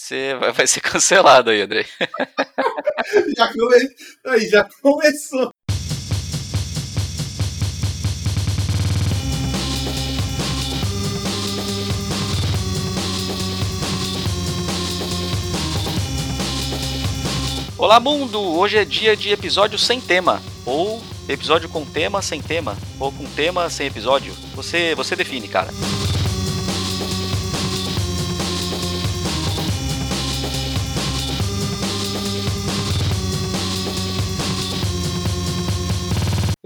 Você vai, vai ser cancelado aí, Andrei. já, come... aí, já começou. Olá, mundo! Hoje é dia de episódio sem tema. Ou episódio com tema sem tema. Ou com tema sem episódio. Você, você define, cara.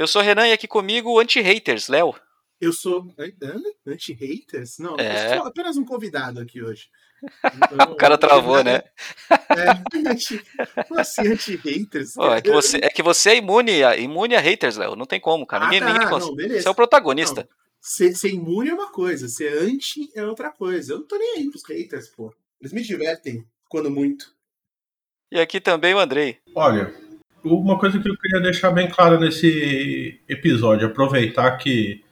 Eu sou Renan e aqui comigo o Anti-Haters, Léo. Eu sou. Anti-haters? Não, É. eu sou apenas um convidado aqui hoje. O cara travou, né? É, anti... Como assim, anti-haters? É, que você, é que você é imune a, imune a haters, Léo. Não tem como, cara. Ah, Ninguém, tá, ninguém não, beleza. Você é o protagonista. Ser, ser imune é uma coisa, ser anti é outra coisa. Eu não tô nem aí pros haters, pô. Eles me divertem, quando muito. E aqui também o Andrei. Olha, uma coisa que eu queria deixar bem clara nesse episódio, aproveitar que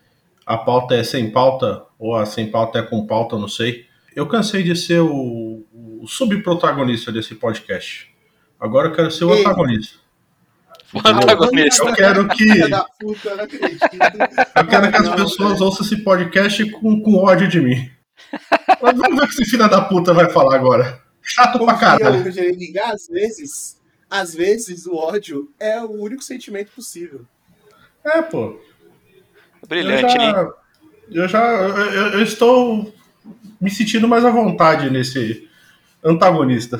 a pauta é sem pauta, ou a sem pauta é com pauta, não sei. Eu cansei de ser o, o subprotagonista desse podcast. Agora eu quero ser o Ei. antagonista. O antagonista. Eu quero que, eu eu quero que as pessoas ouçam esse podcast com, com ódio de mim. Mas vamos ver o que esse filho da puta vai falar agora. Chato pra caralho. no Jeremy Às vezes, às vezes o ódio é o único sentimento possível. É, pô. Brilhante, eu hein? já, eu já eu, eu- estou me sentindo mais à vontade nesse antagonista.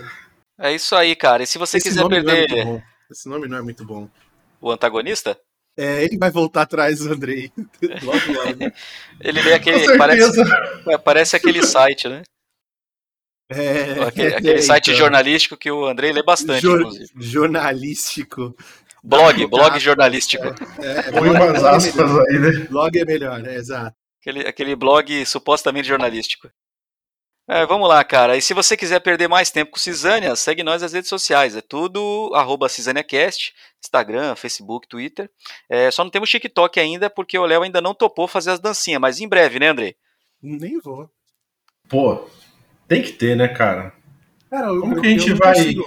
É isso aí, cara. E se você Esse quiser é perder bom. Esse nome não é muito bom. o antagonista, É, ele vai voltar atrás do Andrei. Logo, logo. ele Com aquele. Parece, certeza. parece aquele site, né? É, Aquele, aquele é, site então. jornalístico que o Andrei lê bastante, Jor- inclusive. jornalístico. Blog, blog jornalístico. É, Põe umas aspas aí, né? Blog é melhor, é, exato. Aquele, aquele blog supostamente jornalístico. É, vamos lá, cara. E se você quiser perder mais tempo com Cisânia, segue nós nas redes sociais. É tudo arroba CisâniaCast, Instagram, Facebook, Twitter. É, só não temos TikTok ainda, porque o Léo ainda não topou fazer as dancinhas, mas em breve, né, Andrei? Nem vou. Pô, tem que ter, né, cara? Cara, eu, Como eu- que a gente vai- consigo.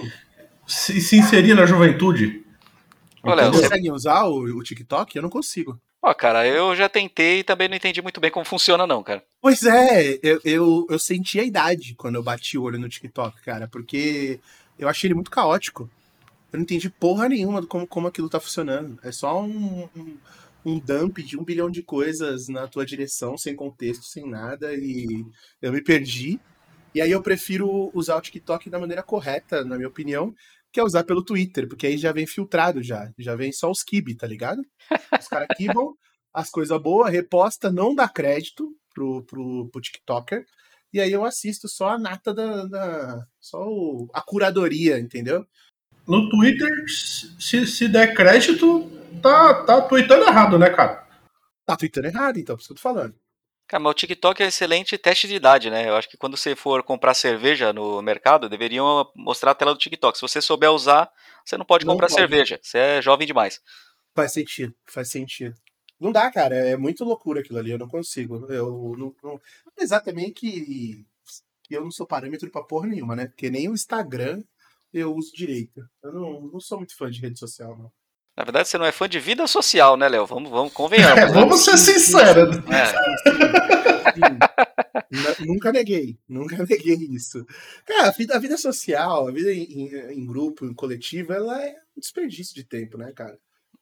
Se, se inserir na juventude. Entendeu? você- Conseguem usar o, o TikTok? Eu não consigo. Ó, cara, eu já tentei e também não entendi muito bem como funciona, não, cara. Pois é, eu, eu, eu senti a idade quando eu bati o olho no TikTok, cara, porque eu achei ele muito caótico. Eu não entendi porra nenhuma do como, como aquilo tá funcionando. É só um, um, um dump de um bilhão de coisas na tua direção, sem contexto, sem nada, e eu me perdi. E aí eu prefiro usar o TikTok da maneira correta, na minha opinião, que é usar pelo Twitter, porque aí já vem filtrado já. Já vem só os kibe, tá ligado? Os caras kibam as coisas boas, reposta, não dá crédito pro, pro, pro TikToker. E aí eu assisto só a nata da. da- só o- a curadoria, entendeu? No Twitter, se, se der crédito, tá, tá tweetando errado, né, cara? Tá tweetando errado, então, por isso que eu tô falando. Cara, mas o TikTok é um excelente teste de idade, né? Eu acho que quando você for comprar cerveja no mercado, deveriam mostrar a tela do TikTok. Se você souber usar, você não pode Não comprar pode. cerveja. Você é jovem demais. Faz sentido, faz sentido. Não dá, cara, é muito loucura aquilo ali, eu não consigo. Eu não. não... Apesar também que eu não sou parâmetro pra porra nenhuma, né? Porque nem o Instagram eu uso direito. Eu não, não sou muito fã de rede social, não. Na verdade, você não é fã de vida social, né, Léo? Vamos, vamos, convenhamos. É, né? vamos ser sinceros. É. Nunca neguei, nunca neguei isso. Cara, a vida, a vida social, a vida em, em- em grupo, em coletivo, ela é um desperdício de tempo, né, cara?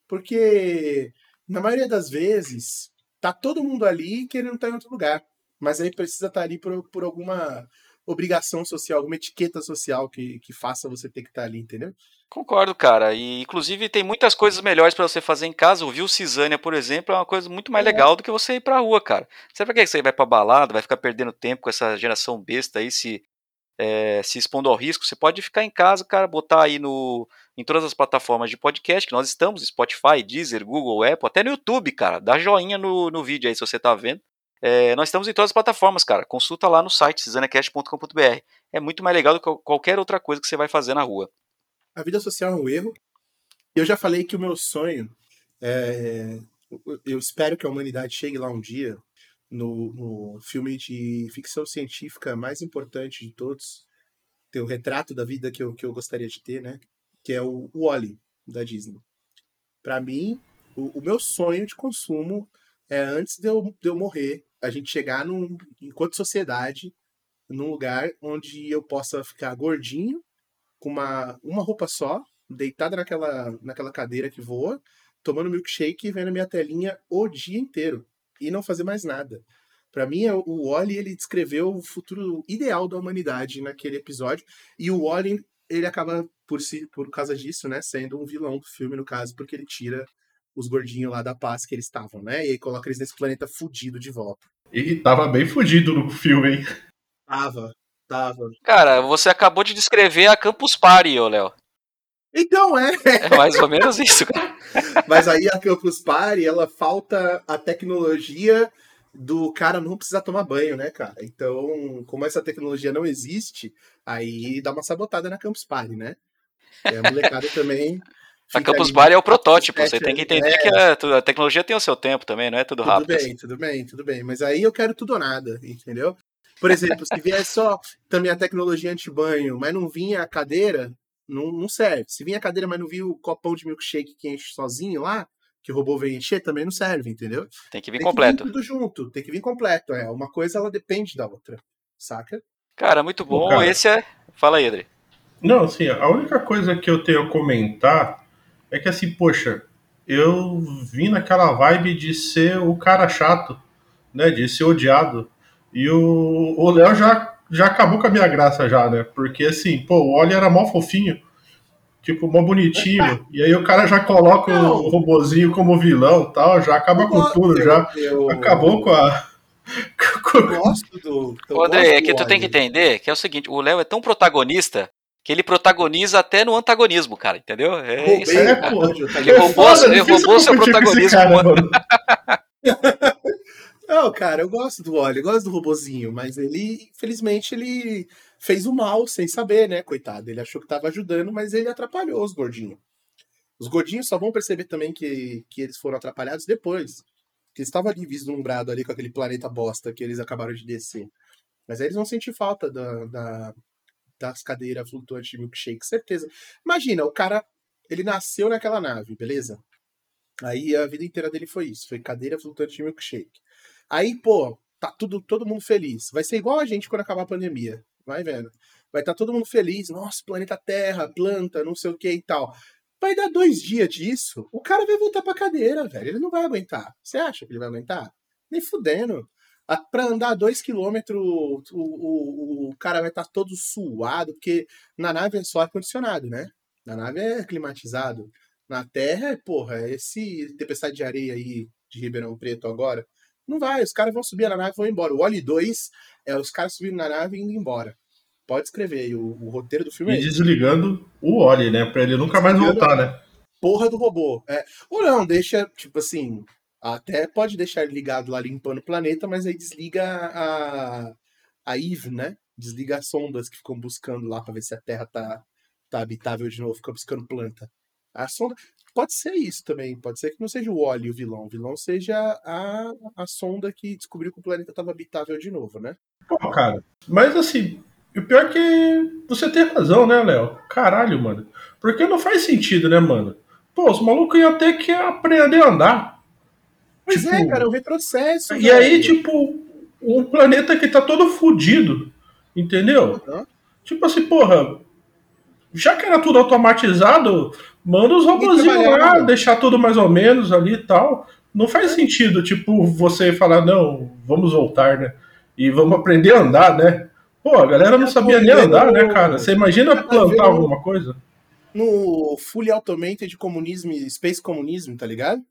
Porque, na maioria das vezes, tá todo mundo ali querendo estar em outro lugar. Mas aí precisa estar ali por, por alguma obrigação social, alguma etiqueta social que, que faça você ter que estar ali, entendeu? Concordo, cara. E inclusive tem muitas coisas melhores pra você fazer em casa. O Viu Cisânia, por exemplo, é uma coisa muito mais É. legal do que você ir pra rua, cara. Sabe pra que você vai pra balada, vai ficar perdendo tempo com essa geração besta aí, se, é, se expondo ao risco? Você pode ficar em casa, cara, botar aí no, em todas as plataformas de podcast que nós estamos, Spotify, Deezer, Google, Apple, até no YouTube, cara. Dá joinha no, no vídeo aí se você tá vendo. É, nós estamos em todas as plataformas, cara. Consulta lá no site cisaniacast.com.br. É muito mais legal do que qualquer outra coisa que você vai fazer na rua. A vida social é um erro. Eu já falei que o meu sonho é. Eu espero que a humanidade chegue lá um dia no, no filme de ficção científica mais importante de todos, ter o retrato da vida que eu, que eu gostaria de ter, né? Que é o, o Wally da Disney. Para mim, o, o, meu sonho de consumo é antes de eu, de eu morrer, a gente chegar num, enquanto sociedade, num lugar onde eu possa ficar gordinho, com uma, uma roupa só, deitado naquela, naquela cadeira que voa, tomando milkshake e vendo minha telinha o dia inteiro. E não fazer mais nada. Para mim, o Wally ele descreveu o futuro ideal da humanidade naquele episódio. E o Wally ele acaba por si, por causa disso, né, sendo um vilão do filme no caso, porque ele tira os gordinhos lá da paz que eles estavam, né? E aí coloca eles nesse planeta fudido de volta. E tava bem fudido no filme, hein? Tava, Cara, você acabou de descrever a Campus Party, ô Léo. Então, é. É mais ou menos isso, cara. Mas aí a Campus Party, ela falta a tecnologia do cara não precisar tomar banho, né, cara? Então, como essa tecnologia não existe, aí dá uma sabotada na Campus Party, né? É, a molecada também. A Campus Party é o protótipo, você tem que entender é... que a, a, tecnologia tem o seu tempo também, não é tudo rápido. Tudo bem, assim. tudo bem, tudo bem. Mas aí eu quero tudo ou nada, entendeu? Por exemplo, se vier só também a tecnologia anti-banho, mas não vinha a cadeira, não, não serve. Se vinha a cadeira, mas não viu o copão de milkshake que enche sozinho lá, que o robô vem encher, também não serve, entendeu? Tem que vir tem completo. Que vir tudo junto, tem que vir completo. É, uma coisa ela depende da outra, saca? Cara, muito bom. Cara, Esse é. Fala aí, Adri. Não, assim, a única coisa que eu tenho a comentar é que, assim, poxa, eu vim naquela vibe de ser o cara chato, né? De ser odiado. E o Léo já, já acabou com a minha graça já, né? Porque, assim, pô, o Oli era mó fofinho tipo, mó bonitinho. e aí o cara já coloca não. o robozinho como vilão tal, já acaba com tudo, eu, já eu, acabou com a. Eu gosto do. Eu André, é que tu tem que entender que é o seguinte: o Léo é tão protagonista que ele protagoniza até no antagonismo, cara, entendeu? É Roubei, isso aí. Pô, ele roubou, ele roubou seu protagonismo. Cara, Não, cara, eu gosto do óleo, eu gosto do robozinho, mas ele, infelizmente, ele fez o mal sem saber, né, coitado. Ele achou que estava ajudando, mas ele atrapalhou os gordinhos. Os gordinhos só vão perceber também que, que eles foram atrapalhados depois. Que eles estavam ali vislumbrados ali com aquele planeta bosta que eles acabaram de descer. Mas aí eles vão sentir falta da, da, das cadeiras flutuantes de milkshake, certeza. Imagina, o cara, ele nasceu naquela nave, beleza? Aí a vida inteira dele foi isso, foi cadeira flutuante de milkshake. Aí, pô, tá tudo, todo mundo feliz. Vai ser igual a gente quando acabar a pandemia. Vai vendo. Vai estar tá todo mundo feliz. Nossa, planeta Terra, planta, não sei o que e tal. Vai dar dois dias disso, o cara vai voltar pra cadeira, velho. Ele não vai aguentar. Você acha que ele vai aguentar? Nem fudendo. Pra andar dois quilômetros, o, o, o cara vai estar tá todo suado, porque na nave é só ar-condicionado, né? Na nave é climatizado. Na Terra, porra, esse tempestade de areia aí de Ribeirão Preto agora, não vai, os caras vão subir na nave e vão embora. O Oli 2 é os caras subindo na nave e indo embora. Pode escrever aí, o, o roteiro do filme e é desligando o Oli, né? Pra ele nunca mais voltar, né? Porra do robô. É. Ou não, deixa, tipo assim, até pode deixar ele ligado lá limpando o planeta, mas aí desliga a, a Eve, né? Desliga as sondas que ficam buscando lá pra ver se a Terra tá, tá habitável de novo, fica buscando planta. A sonda. Pode ser isso também. Pode ser que não seja o Wally o vilão. O vilão seja a, a sonda que descobriu que o planeta estava habitável de novo, né? Pô, cara. Mas assim, o pior é que você tem razão, né, Léo? Caralho, mano. Porque não faz sentido, né, mano? Pô, os malucos iam ter que aprender a andar. Pois tipo, é, cara, é um retrocesso. E aí, tipo, um planeta que tá todo fudido. Entendeu? Uhum. Tipo assim, porra, já que era tudo automatizado, manda os robôzinhos lá, deixar tudo mais ou menos ali e tal. Não faz é. sentido, tipo, você falar, não, vamos voltar, né? E vamos aprender a andar, né? Pô, a galera não sabia nem andar, né, cara? Você imagina plantar alguma coisa? No Fully Automated Comunismo, Space Comunismo, tá ligado?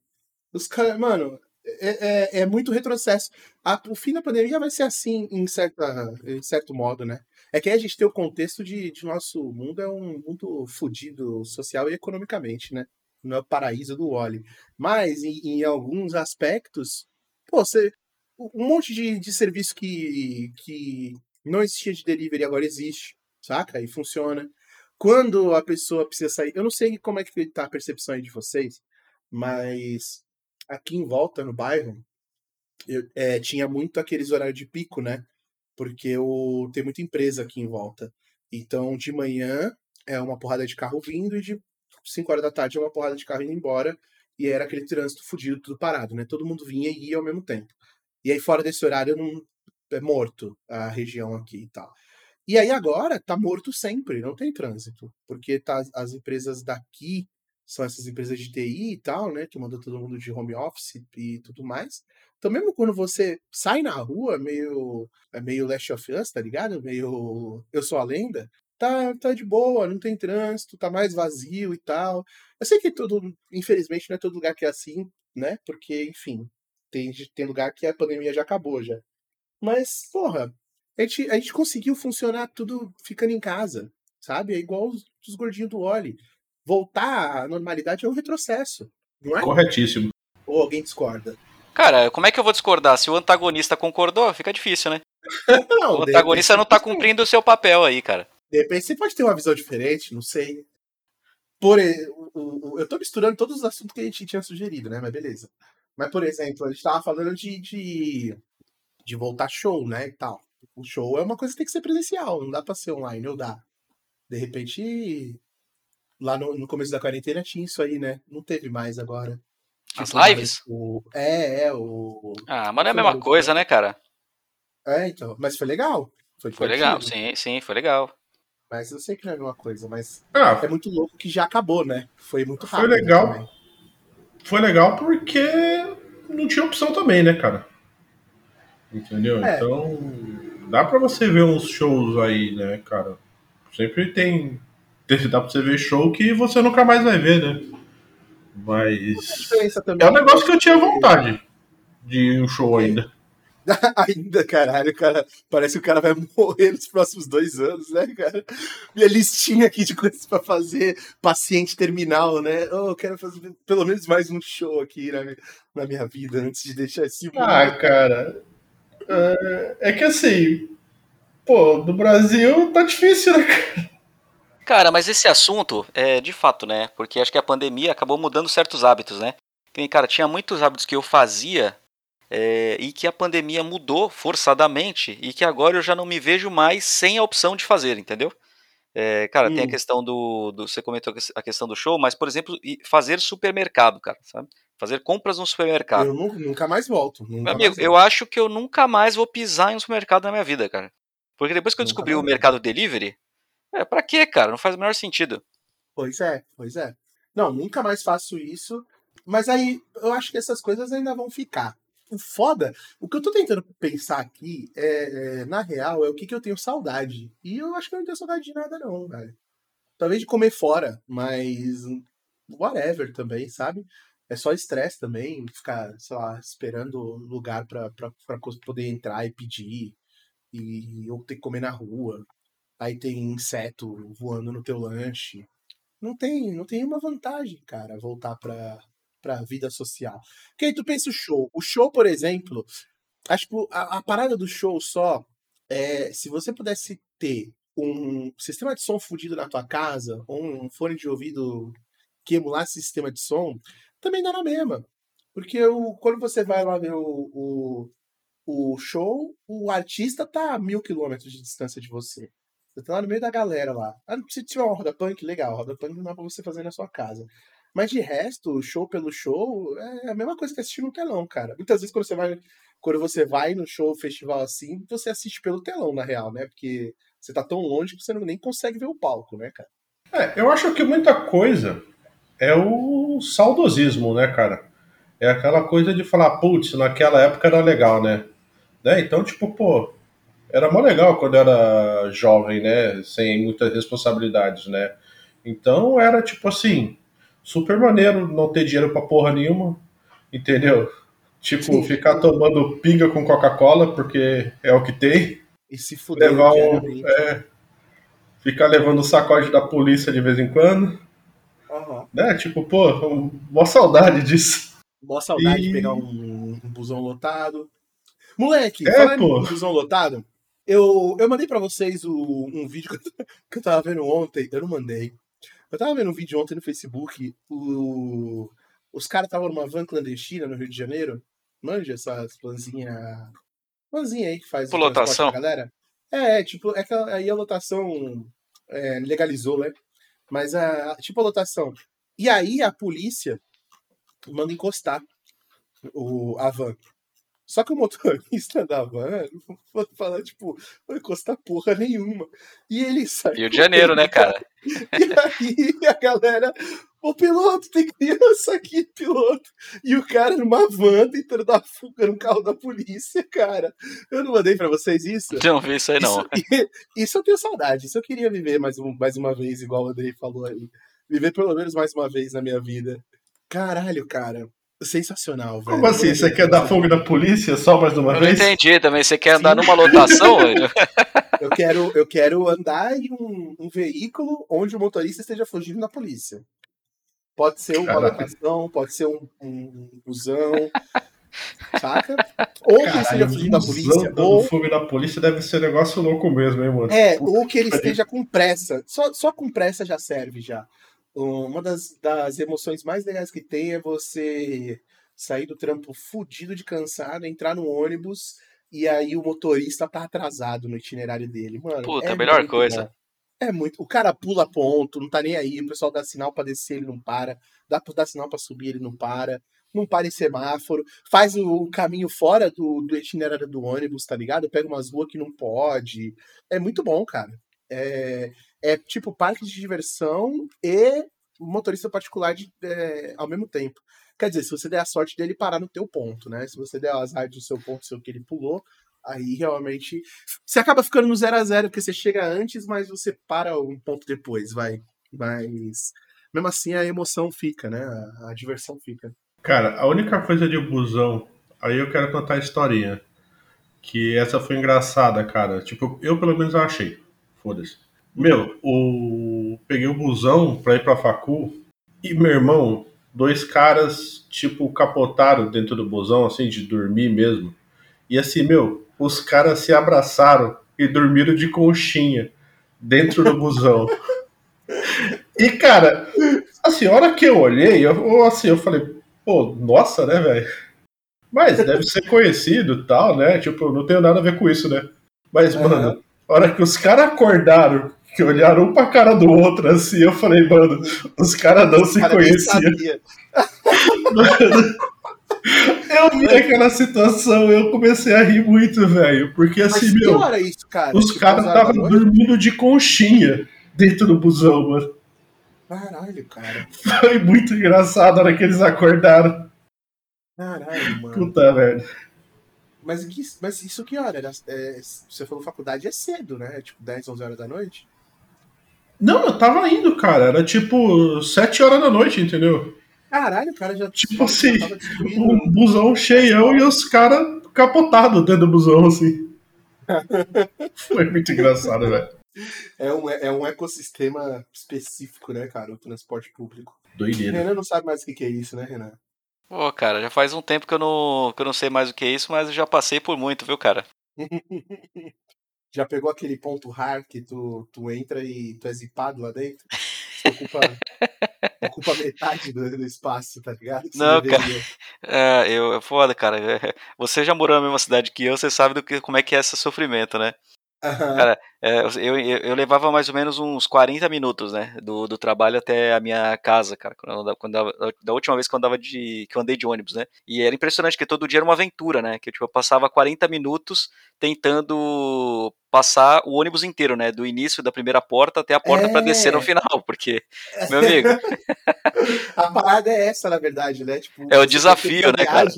Os caras, mano, é, é, é, muito retrocesso. A, o fim da pandemia vai ser assim, em, certa, em certo modo, né? É que a gente tem o contexto de, de nosso mundo é um mundo fodido social e economicamente, né? Não é o paraíso do Wally. Mas, em, em, alguns aspectos, pô, você, um monte de, de serviço que, que não existia de delivery agora existe, saca? E funciona. Quando a pessoa precisa sair, eu não sei como é que tá a percepção aí de vocês, mas aqui em volta, no bairro, eu, é, tinha muito aqueles horários de pico, né? Porque eu, tem muita empresa aqui em volta. Então, de manhã é uma porrada de carro vindo e de 5 horas da tarde é uma porrada de carro indo embora. E era aquele trânsito fudido, tudo parado, né? Todo mundo vinha e ia ao mesmo tempo. E aí, fora desse horário, não é morto a região aqui e tal. E aí agora tá morto sempre, não tem trânsito. Porque tá, as empresas daqui são essas empresas de TI e tal, né? Que mandam todo mundo de home office e tudo mais. Então, mesmo quando você sai na rua, meio, é meio Last of Us, tá ligado? Meio Eu Sou a Lenda, tá, tá de boa, não tem trânsito, tá mais vazio e tal. Eu sei que tudo, infelizmente, não é todo lugar que é assim, né? Porque, enfim, tem, tem lugar que a pandemia já acabou já. Mas, porra, a gente, a gente conseguiu funcionar tudo ficando em casa, sabe? É igual os, os gordinhos do Oli. Voltar à normalidade é um retrocesso, não é? Corretíssimo. Ou alguém discorda? Cara, como é que eu vou discordar? Se o antagonista concordou, fica difícil, né? não, o antagonista não tá cumprindo o seu papel aí, cara. De repente você pode ter uma visão diferente, não sei. Por, eu tô misturando todos os assuntos que a gente tinha sugerido, né? Mas beleza. Mas, por exemplo, a gente tava falando de, de, de voltar show, né? E tal. O show é uma coisa que tem que ser presencial, não dá pra ser online, ou dá. De repente, lá no, no começo da quarentena tinha isso aí, né? Não teve mais agora. As lives? O, é, é, o. Ah, mas não é a mesma coisa, né, cara? É, então. Mas foi legal. Foi, foi legal, sim, sim, foi legal. Mas eu sei que não é a mesma coisa, mas ah, é muito louco que já acabou, né? Foi muito rápido. Foi legal. Também. Foi legal porque não tinha opção também, né, cara? Entendeu? É. Então, dá pra você ver uns shows aí, né, cara? Sempre tem. Dá pra você ver show que você nunca mais vai ver, né? Mas. É um negócio que eu tinha vontade de ir um show ainda. ainda, caralho, cara. Parece que o cara vai morrer nos próximos dois anos, né, cara? Minha listinha aqui de coisas pra fazer, paciente terminal, né? Oh, eu quero fazer pelo menos mais um show aqui na minha, na minha vida antes de deixar esse mundo. Ah, cara. É, é que assim, pô, no Brasil tá difícil, né, cara? Cara, mas esse assunto é de fato, né? Porque acho que a pandemia acabou mudando certos hábitos, né? Cara, tinha muitos hábitos que eu fazia é, e que a pandemia mudou forçadamente e que agora eu já não me vejo mais sem a opção de fazer, entendeu? É, cara, hum. tem a hum. questão do, do, Você comentou a questão do show, mas, por exemplo, fazer supermercado, cara, sabe? Fazer compras no supermercado. Eu nunca mais volto. Nunca Meu amigo, eu acho que eu nunca mais vou pisar em um supermercado na minha vida, cara. Porque depois que eu nunca descobri o mercado delivery, é, pra quê, cara? Não faz o menor sentido. Pois é, pois é. Não, nunca mais faço isso. Mas aí eu acho que essas coisas ainda vão ficar. O foda, o que eu tô tentando pensar aqui é, é na real, é o que, que eu tenho saudade. E eu acho que eu não tenho saudade de nada, não, velho. Talvez de comer fora, mas whatever também, sabe? É só estresse também, ficar, sei lá, esperando lugar pra, poder entrar e pedir. E, ou ter que comer na rua aí tem inseto voando no teu lanche. Não tem, não tem uma vantagem, cara, voltar pra, pra vida social. Porque aí tu pensa o show. O show, por exemplo, acho que a, a parada do show só é se você pudesse ter um sistema de som fudido na tua casa, ou um fone de ouvido que emulasse esse sistema de som, também dá na mesma. Porque o, quando você vai lá ver o, o, o show, o artista tá a mil quilômetros de distância de você. Você tá lá no meio da galera lá. Ah, se tiver uma roda punk, legal. Roda punk não dá pra você fazer na sua casa. Mas de resto, show pelo show, é a mesma coisa que assistir no telão, cara. Muitas vezes quando você vai, quando você vai no show, festival assim, você assiste pelo telão, na real, né? Porque você tá tão longe que você nem consegue ver o palco, né, cara? É, eu acho que muita coisa é o saudosismo, né, cara? É aquela coisa de falar, putz, naquela época era legal, né? né? Então, tipo, pô, era mó legal quando era jovem, né? Sem muitas responsabilidades, né? Então era tipo assim, super maneiro não ter dinheiro pra porra nenhuma, entendeu? Tipo, Sim. ficar tomando pinga com Coca-Cola, porque é o que tem. E se fuder. Levar um, é, ficar levando o sacode da polícia de vez em quando. Uhum. Né? Tipo, pô, mó saudade disso. Mó saudade e... de pegar um, um busão lotado. Moleque, é, pô. busão lotado, eu, eu mandei para vocês o, um vídeo que eu, que eu tava vendo ontem. Eu não mandei. Eu tava vendo um vídeo ontem no Facebook. O, os caras estavam numa van clandestina no Rio de Janeiro. Manja essas vanzinha. Vanzinha aí que faz. Por lotação? Galera. É, tipo, é que aí a lotação é, legalizou, né? Mas a tipo a lotação. E aí a polícia manda encostar o, a van. Só que o motorista da van fala, tipo, não encostar porra nenhuma. E ele sai. Rio de Janeiro, né, cara? E aí a galera, ô piloto, tem criança aqui, piloto. E o cara numa van tentando dar fuga no carro da polícia, cara. Eu não mandei pra vocês isso? Não vi isso aí, não. Isso, isso eu tenho saudade. Isso eu queria viver mais, um, mais uma vez, igual o Andrei falou aí. Viver pelo menos mais uma vez na minha vida. Caralho, cara. Sensacional, velho. Como assim? Você quer dar fogo na polícia só mais uma Eu não vez? entendi também. Você quer andar numa lotação? Eu quero, eu quero andar em um, um veículo onde o motorista esteja fugindo da polícia. Pode ser uma Caraca. lotação, pode ser um, um busão, saca? Ou que ele esteja fugindo da polícia, dando ou, fogo na polícia deve ser um negócio louco mesmo, hein, mano? é, ou que ele esteja com pressa. Só, só com pressa já serve já. Uma das, das emoções mais legais que tem é você sair do trampo fudido de cansado, entrar no ônibus e aí o motorista tá atrasado no itinerário dele. Mano, Puta, é a melhor coisa. bom. É muito. O cara pula ponto, não tá nem aí. O pessoal dá sinal pra descer, ele não para. Dá pra dar sinal pra subir, ele não para. Não para em semáforo. Faz o, o caminho fora do, do itinerário do ônibus, tá ligado? Pega umas ruas que não pode. É muito bom, cara. É, é tipo parque de diversão e motorista particular de- é, ao mesmo tempo. Quer dizer, se você der a sorte dele parar no teu ponto, né? Se você der o azar do seu ponto, seu que ele pulou, aí realmente você acaba ficando no 0 a 0 porque você chega antes, mas você para um ponto depois, vai. Mas mesmo assim a emoção fica, né? A, a diversão fica. Cara, a única coisa de busão, aí eu quero contar a historinha. Que essa foi engraçada, cara. Tipo, eu pelo menos achei. Foda-se. Meu, o... peguei o busão pra ir pra facu e, meu irmão, dois caras, tipo, capotaram dentro do busão, assim, de dormir mesmo. E assim, meu, os caras se abraçaram e dormiram de conchinha dentro do busão. E, cara, assim, a hora que eu olhei, eu, assim, eu falei, pô, nossa, né, velho? Mas deve ser conhecido e tal, né? Tipo, não tenho nada a ver com isso, né? Mas, Aham. mano, a hora que os caras acordaram, que olharam um pra cara do outro, assim, eu falei, mano, os caras não se Cara, conheciam. Mano, eu vi aquela situação, eu comecei a rir muito, velho. Porque Mas assim, que meu, hora isso, cara? os caras 11 horas da estavam dormindo de conchinha dentro do busão, mano. Caralho, cara. Foi muito engraçado a hora que eles acordaram. Caralho, mano. Puta merda. Mas, mas isso que hora? Era, é, você falou faculdade é cedo, né? É tipo 10, 11 horas da noite? Não, eu tava indo, cara. Era tipo 7 horas da noite, entendeu? Caralho, o cara já, Tipo já assim, tava destruindo. Um busão cheião e os caras capotados dentro do busão, assim. Foi muito engraçado, velho. É um, é um ecossistema específico, né, cara? O transporte público. Doideira. Renan não sabe mais o que que é isso, né, Renan? Pô, cara, já faz um tempo que eu não, que eu não sei mais o que é isso, mas eu já passei por muito, viu, cara? Já pegou aquele ponto rar que tu, tu entra e tu é zipado lá dentro? Você ocupa, ocupa metade do, do espaço, tá ligado? Você Não, deveria. É, eu, é foda, cara. É, Você já morou na mesma cidade que eu, você sabe do que, como é que é esse sofrimento, né? Aham. Cara, É, eu, eu, eu levava mais ou menos uns 40 minutos, né? Do, do trabalho até a minha casa, cara. Quando quando da última vez que eu, andava de, que eu andei de ônibus, né? E era impressionante que todo dia era uma aventura, né? Que tipo, eu passava 40 minutos tentando passar o ônibus inteiro, né? Do início da primeira porta até a porta pra descer no É. final, porque, meu amigo, A parada é essa, na verdade, né? Tipo, É o desafio, né, cara?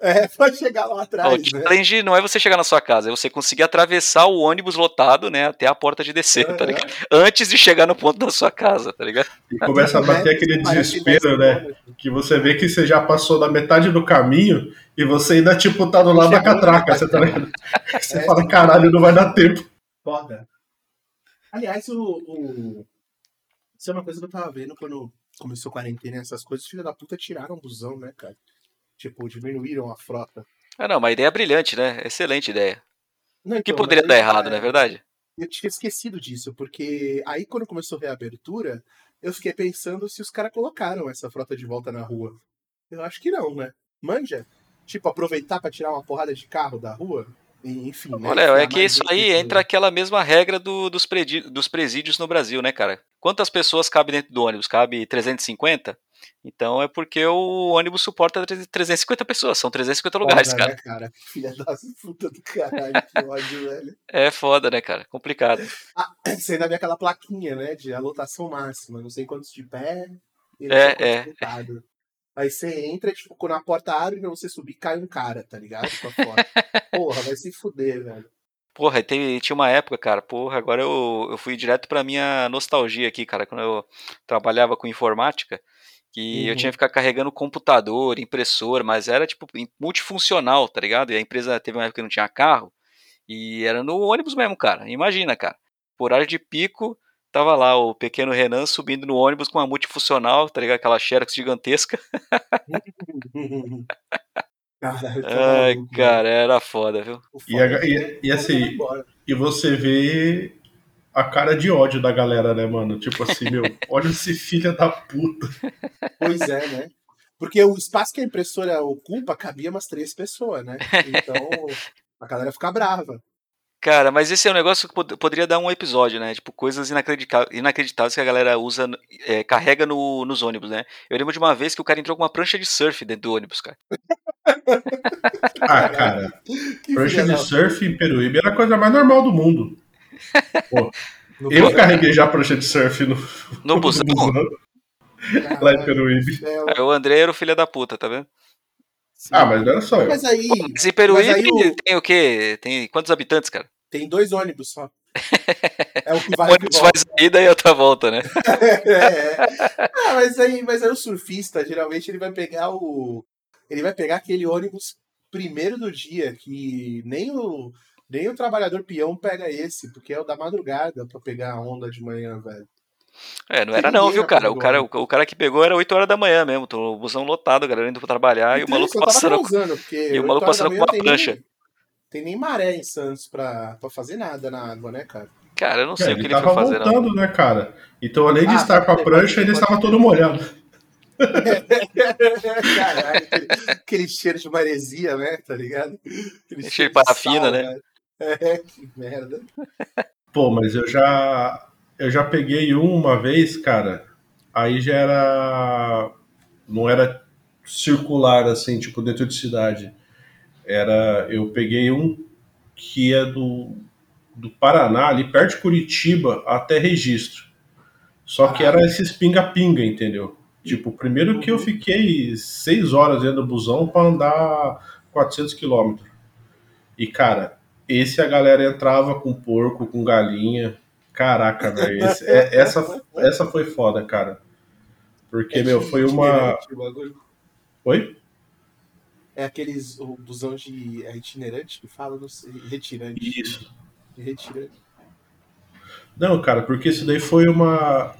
É, pode chegar lá atrás, o né? challenge não é você chegar na sua casa, é você conseguir atravessar o ônibus lotado, né? Até a porta de descer, tá Aham. ligado? Antes de chegar no ponto da sua casa, tá ligado? E começa a bater aquele Parece desespero, 10 né? quilômetros. Que você vê que você já passou da metade do caminho e você ainda, tipo, tá do lado da catraca, você tá ligado? Você É. fala, caralho, não vai dar tempo. Foda. Aliás, o, o... Isso é uma coisa que eu tava vendo quando começou a quarentena, essas coisas, filha da puta tiraram o busão, né, cara? Tipo, diminuíram a frota. Ah, não, uma ideia brilhante, né? Excelente ideia. Não, O que então, poderia mas dar errado, é, não é verdade? Eu tinha esquecido disso, porque aí quando começou a reabertura, eu fiquei pensando se os caras colocaram essa frota de volta na rua. Eu acho que não, né? Manja? Tipo, aproveitar pra tirar uma porrada de carro da rua? enfim. Né? Olha, é que isso aí entra aquela mesma regra do, dos, dos presídios no Brasil, né, cara? Quantas pessoas cabem dentro do ônibus? Cabe 350? Então é porque o ônibus suporta 350 pessoas, são 350 lugares, foda, cara. Né, cara. Filha da puta do caralho, que ódio, velho. É foda, né, cara? Complicado. Ah, você ainda vê aquela plaquinha, né, de lotação máxima, não sei quantos de pé. É, é. Aí você entra, tipo, quando a porta abre pra você subir, cai um cara, tá ligado? Porra, vai se fuder, velho. Porra, tem, tinha uma época, cara, porra, agora eu, eu fui direto pra minha nostalgia aqui, cara, quando eu trabalhava com informática, que uhum. eu tinha que ficar carregando computador, impressora, mas era, tipo, multifuncional, tá ligado? E a empresa teve uma época que não tinha carro, e era no ônibus mesmo, cara, imagina, cara, por horário de pico, Tava lá o pequeno Renan subindo no ônibus com uma multifuncional, tá ligado? Aquela Xerox gigantesca. Caralho, Ai, cara, era foda, viu? E, a, e, e assim, e você vê a cara de ódio da galera, né, mano? Tipo assim, meu, olha esse filho da puta. Pois é, né? Porque o espaço que a impressora ocupa cabia umas três pessoas, né? Então a galera fica brava. Cara, mas esse é um negócio que poderia dar um episódio, né? Tipo, coisas inacreditáveis que a galera usa, é, carrega no, nos ônibus, né? Eu lembro de uma vez que o cara entrou com uma prancha de surf dentro do ônibus, cara. ah, cara. Que prancha de surf em Peruíbe era a coisa mais normal do mundo. Pô, eu carreguei já prancha de surf no, no busão. lá em Peruíbe. O André era o filho da puta, tá vendo? Sim. Ah, mas não era só eu. Mas aí. Esse Peruíbe aí o... tem o quê? Tem quantos habitantes, cara? Tem dois ônibus só. É o que vai. o ônibus faz ida e outra volta, né? é. Ah, mas aí, mas aí o surfista, geralmente, ele vai pegar o. Ele vai pegar aquele ônibus primeiro do dia, que nem o. Nem o trabalhador peão pega esse, porque é o da madrugada pra pegar a onda de manhã, velho. É, não era não, viu, cara? O cara, o, o, cara que pegou era 8 horas da manhã mesmo, o busão lotado, a galera indo pra trabalhar então, e o maluco passando, causando, e o maluco passando com uma prancha. Nem, tem nem maré em Santos pra, pra fazer nada na água, né, cara? Cara, eu não sei é, o que ele, ele foi fazer. Voltando, né, cara? Então, além de ah, estar com a prancha, ele estava todo molhado. Caralho, aquele, aquele, cheiro de maresia, né? Tá ligado? Aquele cheiro de parafina, né? É, que merda. Pô, mas eu já eu já peguei um uma vez, cara. Aí já era. Não era circular, assim, tipo, dentro de cidade. Era. Eu peguei um que é do, do Paraná, ali perto de Curitiba, até registro. Só que era esses pinga-pinga, entendeu? Tipo, primeiro que eu fiquei seis horas dentro do busão para andar 400 quilômetros. E, cara, esse a galera entrava com porco, com galinha, Caraca, velho. É, essa, essa foi foda, cara. Porque, é meu, foi uma. Oi? É aqueles. O busão de. É itinerante que fala? Não sei. Retirante. Isso. Retirante. Não, cara, porque isso daí foi uma.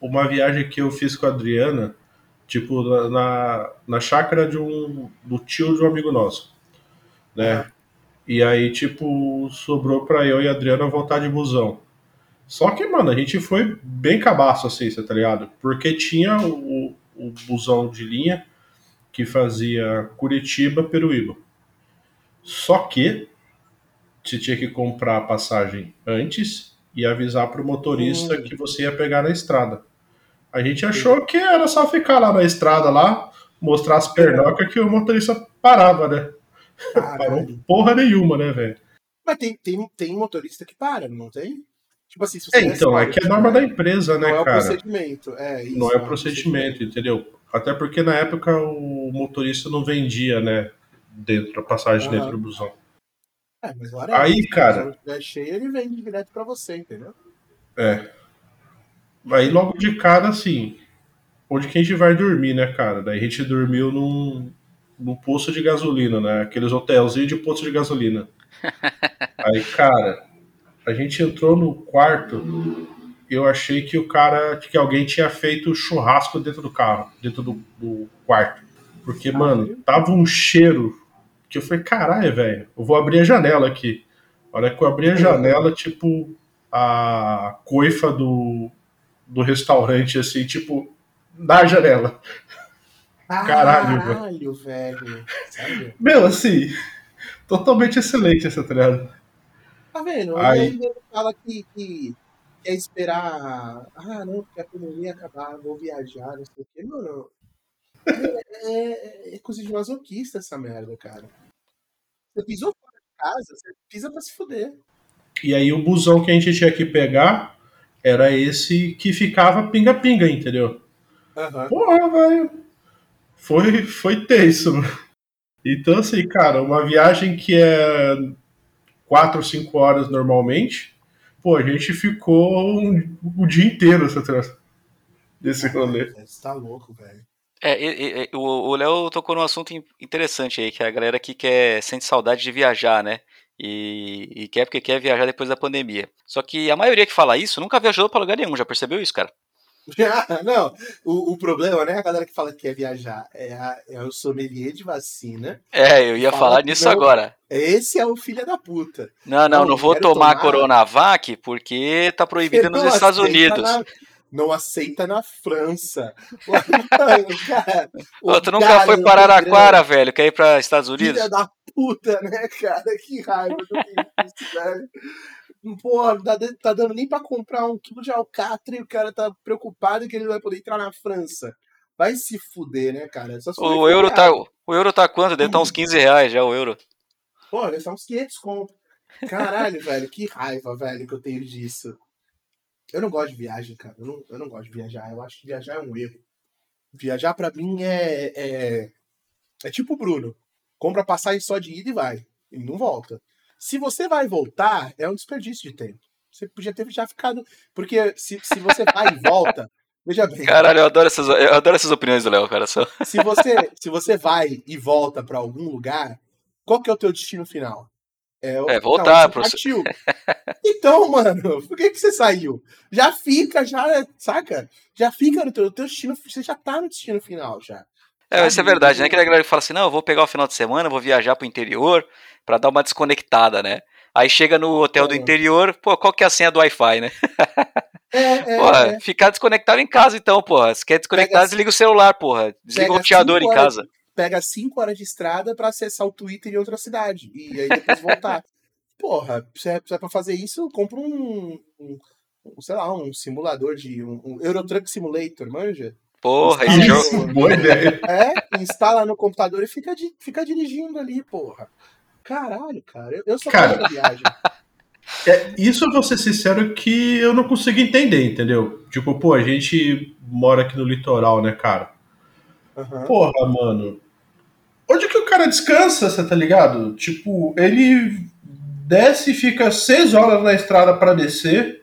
Uma viagem que eu fiz com a Adriana, tipo, na, na chácara de um, do tio de um amigo nosso. Né? E aí, tipo, sobrou pra eu e a Adriana voltar de busão. Só que, mano, a gente foi bem cabaço assim, tá ligado? Porque tinha o, o busão de linha que fazia Curitiba, Peruíba. Só que você tinha que comprar a passagem antes e avisar pro motorista hum. que você ia pegar na estrada. A gente achou que era só ficar lá na estrada lá, mostrar as pernocas que o motorista parava, né? Parou porra nenhuma, né, velho? Mas tem, tem, tem motorista que para, não tem? Tipo assim, se você é, então, é que é norma da empresa, né, não cara? Não é o procedimento, é isso. Não é o é procedimento, entendeu? Até porque na época o motorista não vendia, né, dentro, a passagem dentro do busão. É, mas lá Aí, cara... Se é cheio, ele vende direto pra você, entendeu? É. Aí logo de cara, assim, onde que a gente vai dormir, né, cara? Daí a gente dormiu num, num posto de gasolina, né? Aqueles hotelzinhos de posto de gasolina. Aí, cara, a gente entrou no quarto, eu achei que o cara, que alguém tinha feito churrasco dentro do carro, dentro do, do quarto. Porque, mano, tava um cheiro que eu falei, caralho, velho, eu vou abrir a janela aqui. A hora que eu abri a janela, tipo, a coifa do, do restaurante, assim, tipo, na janela. Caralho, Caralho velho. Sério? Meu, assim, totalmente excelente essa triada. Tá vendo? Aí- ele fala que, que quer esperar. Ah, não, porque a pandemia acabar, vou viajar, não sei o quê. Mano, é, é, é coisa de masoquista essa merda, cara. Você pisou fora de casa, você pisa pra se fuder. E aí o busão que a gente tinha que pegar era esse que ficava pinga-pinga, entendeu? Aham. Porra, velho. Foi, foi tenso. mano. Então, assim, cara, uma viagem que é 4 ou 5 horas normalmente, pô, a gente ficou um- o dia inteiro desse rolê. Você tá louco, velho. É, e- e- o Léo tocou num assunto in- interessante aí, que é a galera que quer, sente saudade de viajar, né? E, e quer porque quer viajar depois da pandemia. Só que a maioria que fala isso nunca viajou pra lugar nenhum, já percebeu isso, cara? não, o, o problema não é a galera que fala que quer viajar, é, a- é o sommelier de vacina. É, eu ia Fala falar que nisso não. agora. Esse é o filho da puta. Não, não, Não, não vou tomar tomar- Coronavac porque tá proibido nos Estados Unidos. na- não aceita na França. Cara, tu nunca foi para Araraquara, velho, quer ir para Estados. Unidos? Filha da puta, né, cara? Que raiva do isso, velho. Porra, não tá, tá dando nem pra comprar um quilo de alcatra e o cara tá preocupado que ele vai poder entrar na França. Vai se fuder, né, cara? O euro tá, o euro tá quanto? Deve estar uns 15 reais já o euro. Pô, deve estar uns 500 conto. Caralho, velho, que raiva, velho, que eu tenho disso. Eu não gosto de viagem, cara. Eu não, eu não gosto de viajar. Eu acho que viajar é um erro. Viajar pra mim é. É, é tipo o Bruno. Compra passagem só de ida e vai. E não volta. Se você vai voltar, é um desperdício de tempo. Você podia ter já ficado. Porque se, se você vai e volta. Veja bem. Caralho, eu adoro essas, eu adoro essas opiniões do Léo, cara. Só. Se você, se você vai e volta pra algum lugar, qual que é o teu destino final? o- É, voltar você pro- partiu. Então, mano, por que, que você saiu? Já fica, já, saca? Já fica no teu, teu destino, você já tá no destino final, já. É, isso é verdade, né? Aquela galera que fala assim, não, eu vou pegar o final de semana, vou viajar pro interior pra dar uma desconectada, né? Aí chega no hotel do É. interior, pô, qual que é a senha do Wi-Fi, né? É, é, Porra, é. ficar desconectado em casa então, porra. Se quer desconectar, Pega- desliga o celular, porra. Desliga o roteador cinco em casa. Pega cinco horas de estrada pra acessar o Twitter em outra cidade. E aí depois voltar. Porra, se é, se é pra fazer isso, compra um, um- um, sei lá, um simulador de. um, um Eurotruck Simulator, manja? Porra, esse jogo. Isso, boa ideia. É, instala no computador e fica, di- fica dirigindo ali, porra. Caralho, cara. Eu, sou Cara. contra a viagem. É, isso eu vou ser sincero que eu não consigo entender, entendeu? Tipo, pô, a gente mora aqui no litoral, né, cara? Aham. Porra, mano. Onde que o cara descansa, você tá ligado? Tipo, ele desce e fica seis horas na estrada pra descer.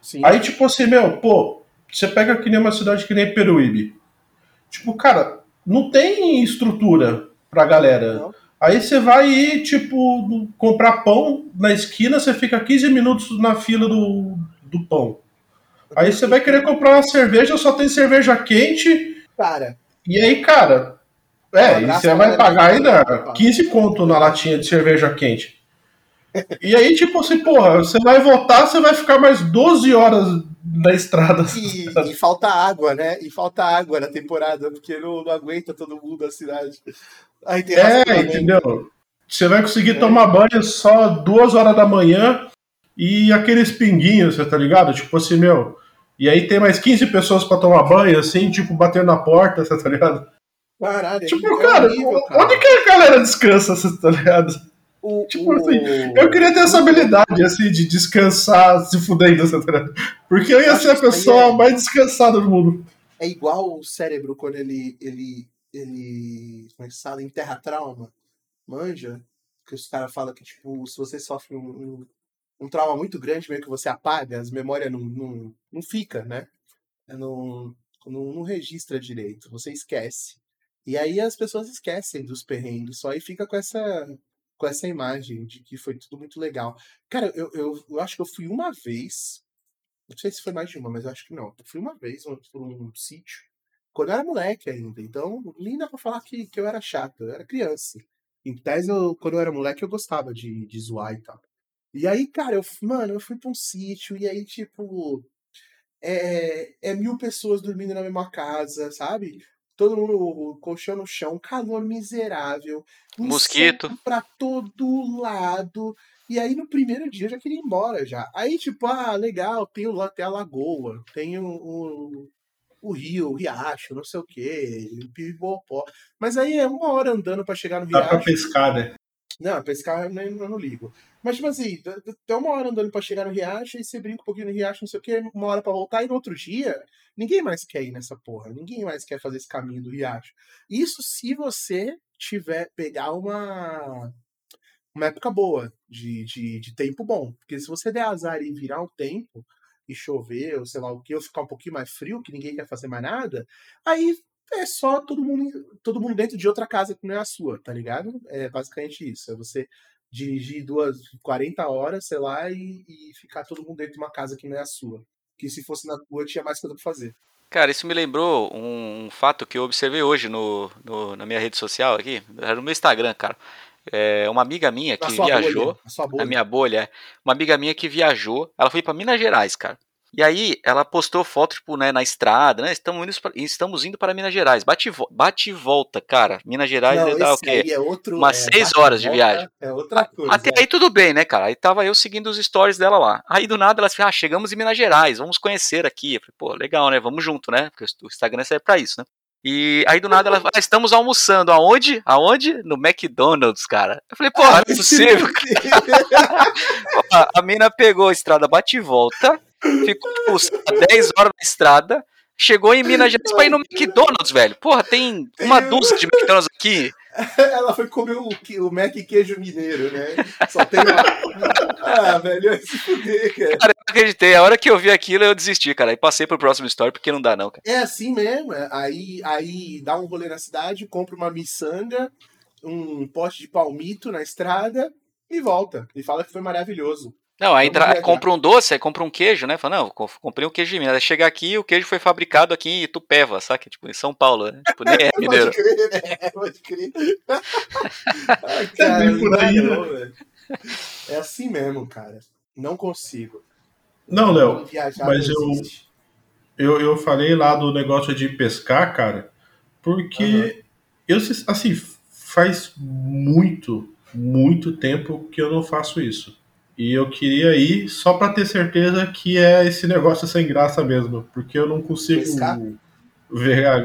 Sim. Aí, tipo assim, meu, pô, você pega que nem uma cidade que nem Peruíbe. Tipo, cara, não tem estrutura pra galera. Não. Aí você vai ir, tipo, comprar pão na esquina, você fica 15 minutos na fila do, do pão. Aí você vai querer comprar uma cerveja, só tem cerveja quente. Cara, E aí, cara, é, e você vai pagar que ainda compra. 15 conto na latinha de cerveja quente. E aí, tipo assim, porra, você vai voltar, você vai ficar mais 12 horas na estrada. e, e falta água, né? E falta água na temporada, porque não, não aguenta todo mundo na cidade. Aí tem É, entendeu? Você vai conseguir É. tomar banho só duas horas da manhã e aqueles pinguinhos, você tá ligado? Tipo assim, meu. E aí tem mais 15 pessoas pra tomar banho, assim, tipo, batendo na porta, você tá ligado? Caralho, Tipo, é cara, horrível, cara. onde que a galera descansa, você tá ligado? O, tipo o- assim, Eu queria ter essa habilidade, assim, de descansar se fudendo, tá? Porque eu ia ser a aí pessoa é- mais descansada do mundo. É igual o cérebro quando ele. ele. ele. Como é fala? Enterra trauma. Manja? Que os caras falam que, tipo, se você sofre um, um, um trauma muito grande, meio que você apaga, as memórias não, não, não fica, né? Não, não, não registra direito, você esquece. E aí as pessoas esquecem dos perrengues só e fica com essa com essa imagem de que foi tudo muito legal. Cara, eu, eu, eu acho que eu fui uma vez, não sei se foi mais de uma, mas acho que não. Eu fui uma vez um- por um sítio, quando eu era moleque ainda. Então, dá pra falar que, que eu era chato, eu era criança. Em tese, eu, quando eu era moleque, eu gostava de, de zoar e tal. E aí, cara, eu, mano, eu fui pra um sítio, e aí, tipo, é, é mil pessoas dormindo na mesma casa, sabe? Todo mundo, o colchão no chão, calor miserável, Mosquito. pra todo lado. E aí no primeiro dia eu já queria ir embora já. Aí, tipo, ah, legal, tem, o, tem a lagoa, tem o, o, o rio, o riacho, não sei o quê, o pibopó. Mas aí é uma hora andando pra chegar no Dá pra riacho. pescar, né? Não, pescar eu, nem- eu não ligo. Mas, tipo assim, tem uma hora andando pra chegar no riacho, aí você brinca um pouquinho no riacho, não sei o quê, uma hora pra voltar, e no outro dia, ninguém mais quer ir nessa porra. Ninguém mais quer fazer esse caminho do riacho. Isso se você tiver, pegar uma, uma época boa, de, de, de tempo bom. Porque se você der azar e virar um tempo, e chover, ou sei lá o que, ou ficar um pouquinho mais frio, que ninguém quer fazer mais nada, aí é só todo mundo, todo mundo dentro de outra casa que não é a sua, tá ligado? É basicamente isso. É você dirigir duas, 40 horas, sei lá, e, e ficar todo mundo dentro de uma casa que não é a sua. Que se fosse na tua, tinha mais coisa pra fazer. Cara, isso me lembrou um, um fato que eu observei hoje no, no- na minha rede social aqui, era no meu Instagram, cara. É, uma amiga minha que viajou, bolha. A minha bolha, é, uma amiga minha que viajou, ela foi pra Minas Gerais, cara. E aí ela postou foto, tipo, né, na estrada, né? Estamos indo, pra- estamos indo para Minas Gerais. Bate, e bate e volta, cara. Minas Gerais Não, dá o quê? é outro. Umas é, seis horas de viagem. É outra coisa. Até aí tudo bem, né, cara? Aí tava eu seguindo os stories dela lá. Aí do nada ela falou, ah, chegamos em Minas Gerais, vamos conhecer aqui. Eu falei, pô, legal, né? Vamos junto, né? Porque o Instagram serve pra isso, né? E aí do nada ela falou, ah, estamos almoçando. Aonde? Aonde? No McDonald's, cara. Eu falei, pô, não é possível. A, a mina pegou a estrada bate e volta, ficou tipo, sei lá, 10 horas na estrada, chegou em Minas Gerais pra ir no McDonald's, velho. Porra, tem uma um- dúzia de McDonald's aqui. Ela foi comer o, o Mac queijo mineiro, né? Só tem uma. Ah, velho, eu se fuder, cara. Cara, eu não acreditei. A hora que eu vi aquilo, eu desisti, cara. Aí passei pro próximo story, porque não dá, não, cara. É assim mesmo. é. Aí, aí dá um rolê na cidade, compra uma miçanga, um pote de palmito na estrada e volta. E fala que foi maravilhoso. Não, aí Vamos tra- viajar. compra um doce, aí compra um queijo, né? Fala, não, co- comprei um queijo de Minas. Aí chega aqui, o queijo foi fabricado aqui em Itupeva, saca? Tipo, em São Paulo, né? Tipo, nem é mineiro. Pode crer, né? Pode crer. Ai, É cara, por aí, não, velho. É assim mesmo, cara. Não consigo. Não, Léo, mas eu- eu, eu falei lá do negócio de pescar, cara, porque eu, assim, faz muito, muito tempo que eu não faço isso. E eu queria ir só pra ter certeza que é esse negócio sem graça mesmo, porque eu não consigo Pescar? ver a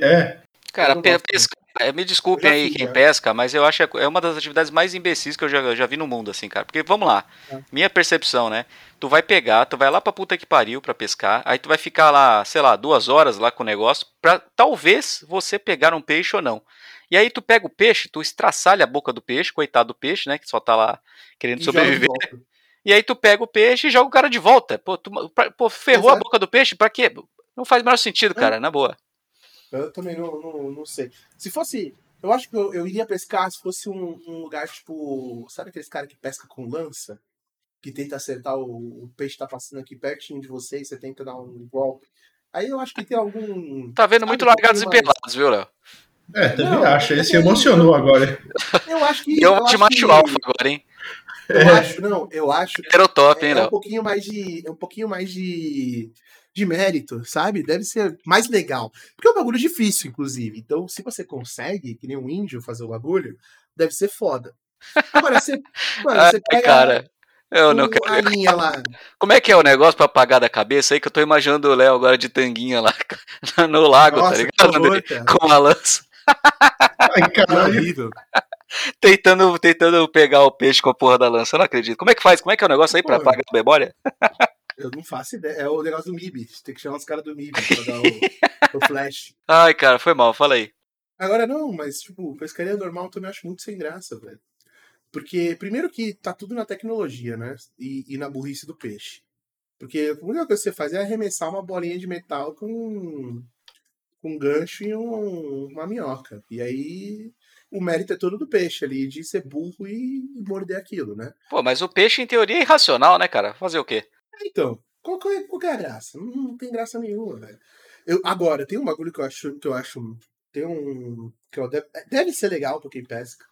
é, Cara, Eu não pe- gosto pesca- é, me desculpem Eu aí quem já. pesca, mas eu acho que é uma das atividades mais imbecis que eu já, já vi no mundo, assim, cara. Porque, vamos lá, É. minha percepção, né? Tu vai pegar, tu vai lá pra puta que pariu pra pescar, aí tu vai ficar lá, sei lá, duas horas lá com o negócio, pra talvez você pegar um peixe ou não. E aí tu pega o peixe, tu estraçalha a boca do peixe, coitado do peixe, né? Que só tá lá querendo E sobreviver. E aí tu pega o peixe e joga o cara de volta. Pô, tu, pô ferrou a Exato. boca do peixe, pra quê? Não faz o menor sentido, cara, na boa. Eu também não, não, não sei. Se fosse. Eu acho que eu, eu iria pescar se fosse um, um lugar tipo. Sabe aqueles caras que pesca com lança? Que tenta acertar o, o peixe tá passando aqui pertinho de você e você tenta dar um golpe. Aí eu acho que tem algum. Tá vendo muito largados e pelados, viu, Léo? É, também Não, acho, ele é se emocionou agora. Eu acho que. Eu eu vou de acho macho que- alfa agora, hein? Eu acho, não, eu acho Heterotop, hein, é, é um Léo? pouquinho mais de. É um pouquinho mais de. De mérito, sabe? Deve ser mais legal. Porque é um bagulho difícil, inclusive. Então, se você consegue, que nem um índio, fazer o bagulho, deve ser foda. Agora, você. Mano, Ai, você pega cara. Eu não quero. a linha lá. Como é que é o negócio pra apagar da cabeça aí? Que eu tô imaginando o Léo agora de tanguinha lá no lago, Nossa, tá ligado? horror. Com a lança. Ai, É caralho. horrível. Tentando, tentando pegar o peixe com a porra da lança. Eu não acredito. Como é que faz? Como é que é o negócio aí pra Pô, apagar a memória? Eu não faço ideia. É o negócio do MIB. Tem que chamar os caras do MIB pra dar o, o flash. Ai, cara, foi mal, fala aí. Agora não, mas, tipo, pescaria normal eu também acho muito sem graça, velho. Porque, primeiro que tá tudo na tecnologia, né? E, e na burrice do peixe. Porque a única coisa que você faz é arremessar uma bolinha de metal com, com um gancho e um- uma minhoca. E aí o mérito é todo do peixe ali, de ser burro e morder aquilo, né? Pô, mas o peixe, em teoria, é irracional, né, cara? Fazer o quê? Então, qual, que é- qual que é a graça? Não, não tem graça nenhuma, velho. Eu, agora, tem um bagulho que eu acho que eu acho. Tem um. Que eu deve, deve ser legal pra quem pesca.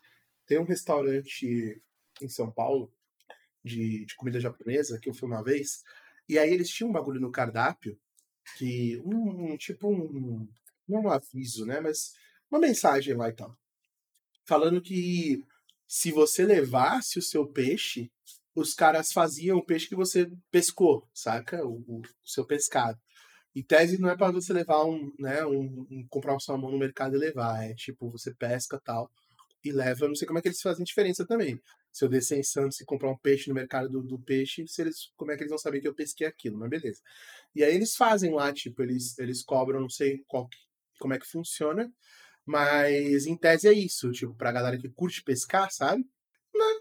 Tem um restaurante em São Paulo de, de comida japonesa que eu fui uma vez. E aí eles tinham um bagulho no cardápio que. Um, um- tipo um. Não um aviso, né? Mas uma mensagem lá e tal. Falando que se você levasse o seu peixe, os caras faziam o peixe que você pescou, saca? O, o, o seu pescado. Em tese não é para você levar um, né, um, um, comprar um salmão no mercado e levar, é tipo, você pesca tal e leva, não sei como é que eles fazem diferença também. Se eu descer em Santos e comprar um peixe no mercado do, do, peixe, se eles, como é que eles vão saber que eu pesquei aquilo, mas beleza. E aí eles fazem lá, tipo, eles, eles cobram, não sei qual, como é que funciona, mas em tese é isso, tipo, pra galera que curte pescar, sabe?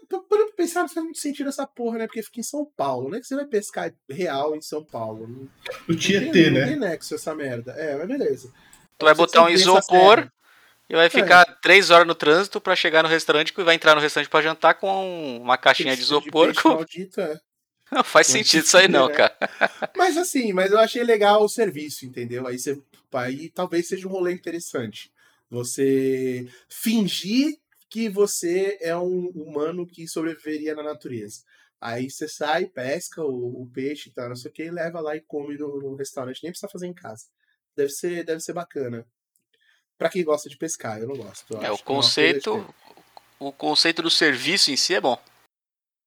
Para pensar, não faz muito sentido essa porra, né? Porque fica em São Paulo, né? Que você vai pescar real em São Paulo. O Tietê, né? Não tem nexo essa merda. É, mas beleza. Tu vai botar um isopor e vai ficar é. três horas no trânsito para chegar no restaurante e vai entrar no restaurante para jantar com uma caixinha de isopor. De com... maldito, é. Não faz sentido isso aí não, né? cara. Mas assim, mas eu achei legal o serviço, entendeu? Aí você aí talvez seja um rolê interessante. Você fingir que você é um humano que sobreviveria na natureza. Aí você sai, pesca o, o peixe e tal, não sei o que, e leva lá e come no, no, restaurante, nem precisa fazer em casa. Deve ser, deve ser bacana. Pra quem gosta de pescar, eu não gosto. é, o conceito. O conceito do serviço em si é bom.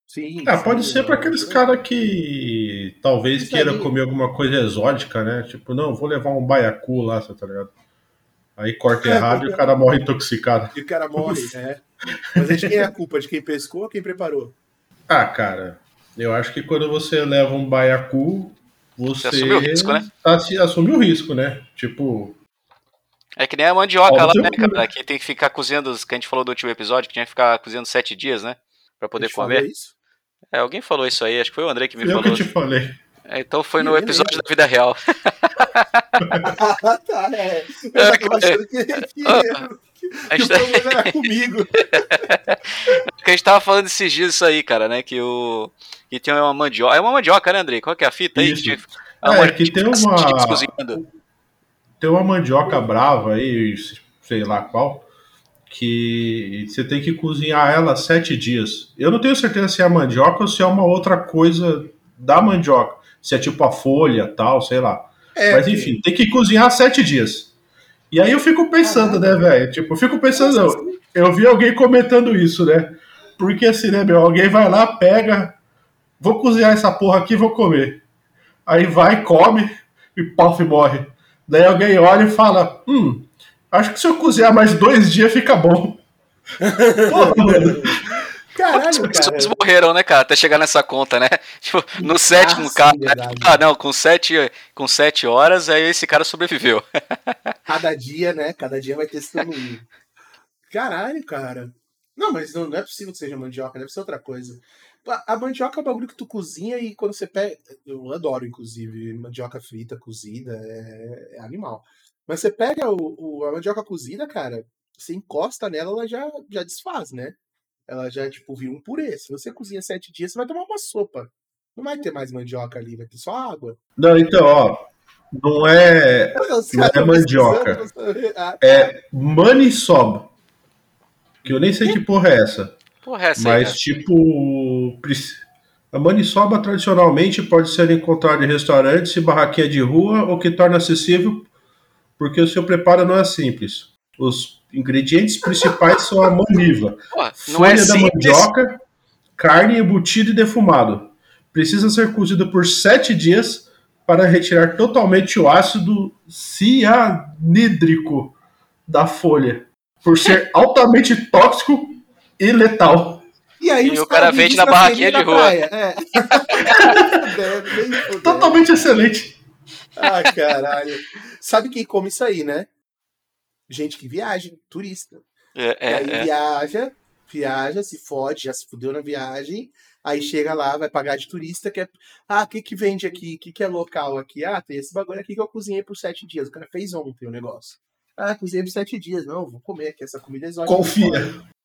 Sim. É, pode sim, ser para aqueles caras que talvez queira comer alguma coisa exótica, né? Tipo, não, vou levar um baiacu lá, você tá ligado? Aí corta errado e o cara morre intoxicado. E o cara morre, é. Mas de quem é a culpa? De quem pescou ou quem preparou? Ah, cara, eu acho que quando você leva um baiacu, você, você assume o risco, né? assume o risco, né? Tipo. É que nem a mandioca lá, né, cara? Que tem que ficar cozinhando, que a gente falou do último episódio, que tinha que ficar cozinhando sete dias, né? Pra poder comer. Isso? É, alguém falou isso aí, acho que foi o André que me eu falou. Eu que te falei. É, então foi no episódio da vida real. ah, tá, é. Eu já tava achando que, que, que, que o problema era comigo. Porque a gente tava falando esses dias isso aí, cara, né? Que o. Que tem uma mandioca. É uma mandioca, né, Andrei? Qual que é a fita aí? Que, é, é que tem uma. Tem uma mandioca brava aí, sei lá qual que você tem que cozinhar ela sete dias. Eu não tenho certeza se é a mandioca ou se é uma outra coisa da mandioca se é tipo a folha, tal, sei lá. É, Mas enfim, tem que cozinhar sete dias. E aí eu fico pensando, né, velho? Tipo, eu fico pensando, eu, eu vi alguém comentando isso, né? Porque assim, né, meu? Alguém vai lá, pega, vou cozinhar essa porra aqui vou comer. Aí vai, come e pof, morre. Daí alguém olha e fala: Hum, acho que se eu cozinhar mais dois dias fica bom. Mano. Caralho, cara. pessoas morreram, né, cara? Até chegar nessa conta, né? Tipo, no sétimo ah, cara. Sim, né? Ah, não, com sete, com sete horas, aí esse cara sobreviveu. Cada dia, né? Cada dia vai testando um. Caralho, cara. Não, mas não, não é possível que seja mandioca, deve ser outra coisa. A mandioca é um bagulho que tu cozinha e quando você pega. Eu adoro, inclusive, mandioca frita, cozida, é, é animal. Mas você pega o, o, a mandioca cozida, cara, você encosta nela, ela já, já desfaz, né? ela já, tipo, vira um purê. Se você cozinha sete dias, você vai tomar uma sopa. Não vai ter mais mandioca ali, vai ter só água. Não, então, ó, não é, não é mandioca. Ah, é tá. maniçoba. Que eu nem sei que porra é essa. Porra é essa Mas, aí, tipo, a maniçoba tradicionalmente pode ser encontrada em restaurantes e barraquinha de rua, o que torna acessível porque o seu preparo não é simples. Os ingredientes principais são a maniva, Pô, folha é da mandioca, carne embutida e defumado. Precisa ser cozido por sete dias para retirar totalmente o ácido cianídrico da folha, por ser altamente tóxico e letal. E aí e o cara vende na barraquinha de rua. É. Totalmente excelente. Ah, caralho. Sabe quem come isso aí, né? gente que viaja, turista. É, é, aí é. viaja, viaja, se fode, já se fudeu na viagem, aí chega lá, vai pagar de turista, que é, ah, o que que vende aqui, o que que é local aqui? Ah, tem esse bagulho aqui que eu cozinhei por sete dias, o cara fez ontem o negócio. Ah, cozinhei por sete dias, não, vou comer, que essa comida é exótica. Confia.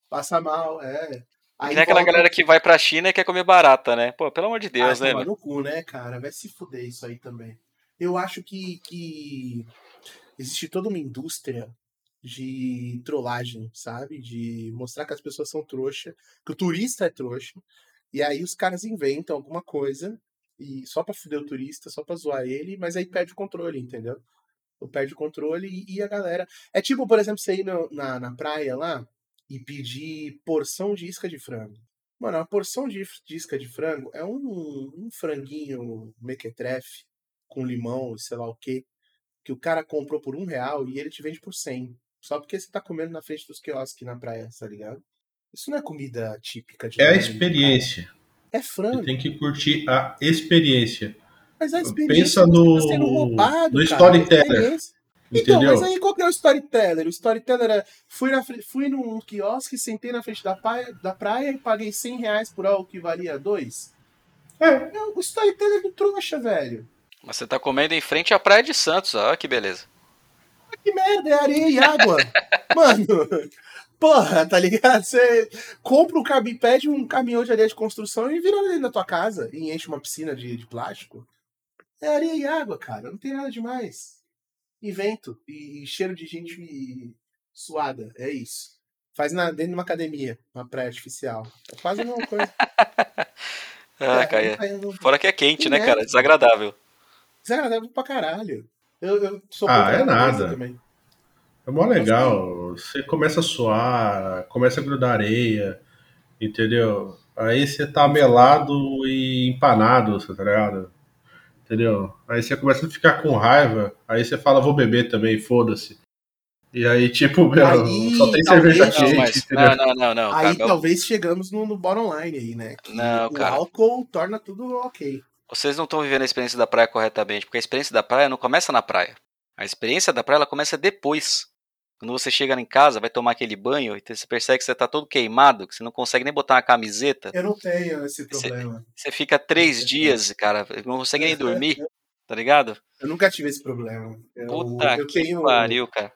Passa mal, é. Aí tem aquela volta... galera que vai pra China e quer comer barata, né? Pô, pelo amor de Deus, ah, né? no cu, né, cara? Vai se fuder isso aí também. Eu acho que, que existe toda uma indústria de trollagem, sabe? De mostrar que as pessoas são trouxa, que o turista é trouxa. E aí os caras inventam alguma coisa e só para fuder o turista, só para zoar ele, mas aí perde o controle, entendeu? perde o controle e, e a galera. É tipo, por exemplo, você ir no, na, na praia lá e pedir porção de isca de frango. Mano, uma porção de, de isca de frango é um, um franguinho mequetrefe com limão, sei lá o quê, que o cara comprou por um real e ele te vende por cem. Só porque você tá comendo na frente dos quiosques na praia, tá ligado? Isso não é comida típica de É a experiência. É frango. Você tem que curtir a experiência. Mas a experiência Pensa no, tá sendo roubado, no storyteller. experiência. Então, Entendeu? mas aí qual que é o storyteller? O storyteller é, fui, na, fui num quiosque, sentei na frente da praia, da praia e paguei 100 reais por algo que valia dois. É. O storyteller é do trouxa, velho. Mas você tá comendo em frente à Praia de Santos, ó, que beleza. Que merda, é areia e água. Mano, porra, tá ligado? Você compra um caminhão, pede um caminhão de areia de construção e vira dentro da tua casa e enche uma piscina de, de plástico. É areia e água, cara. Não tem nada demais. E vento, e, e cheiro de gente suada. É isso. Faz na, dentro de uma academia, uma praia artificial. É quase a mesma coisa. Ah, É, cara. Fora que é quente, né, É. cara? Desagradável. Desagradável pra caralho. Eu, eu sou Ah, é nada. Também. É mó legal. Você começa a suar, começa a grudar areia, entendeu? Aí você tá melado e empanado, você tá ligado? Entendeu? Aí você começa a ficar com raiva, aí você fala, vou beber também, foda-se. E aí, tipo, meu, Aí, só tem talvez- cerveja Não, quente, mas. entendeu? Não, não, não, não. Aí cara, talvez chegamos no, no bottom line aí, né? Que Não, o cara. álcool torna tudo ok. Vocês não estão vivendo a experiência da praia corretamente, porque a experiência da praia não começa na praia. A experiência da praia ela começa depois. Quando você chega em casa, vai tomar aquele banho e você percebe que você tá todo queimado, que você não consegue nem botar uma camiseta. Eu não tenho esse problema. Você fica três dias, cara, não consegue nem dormir, tá ligado? Eu nunca tive esse problema. Eu, Puta eu que tenho. pariu, cara.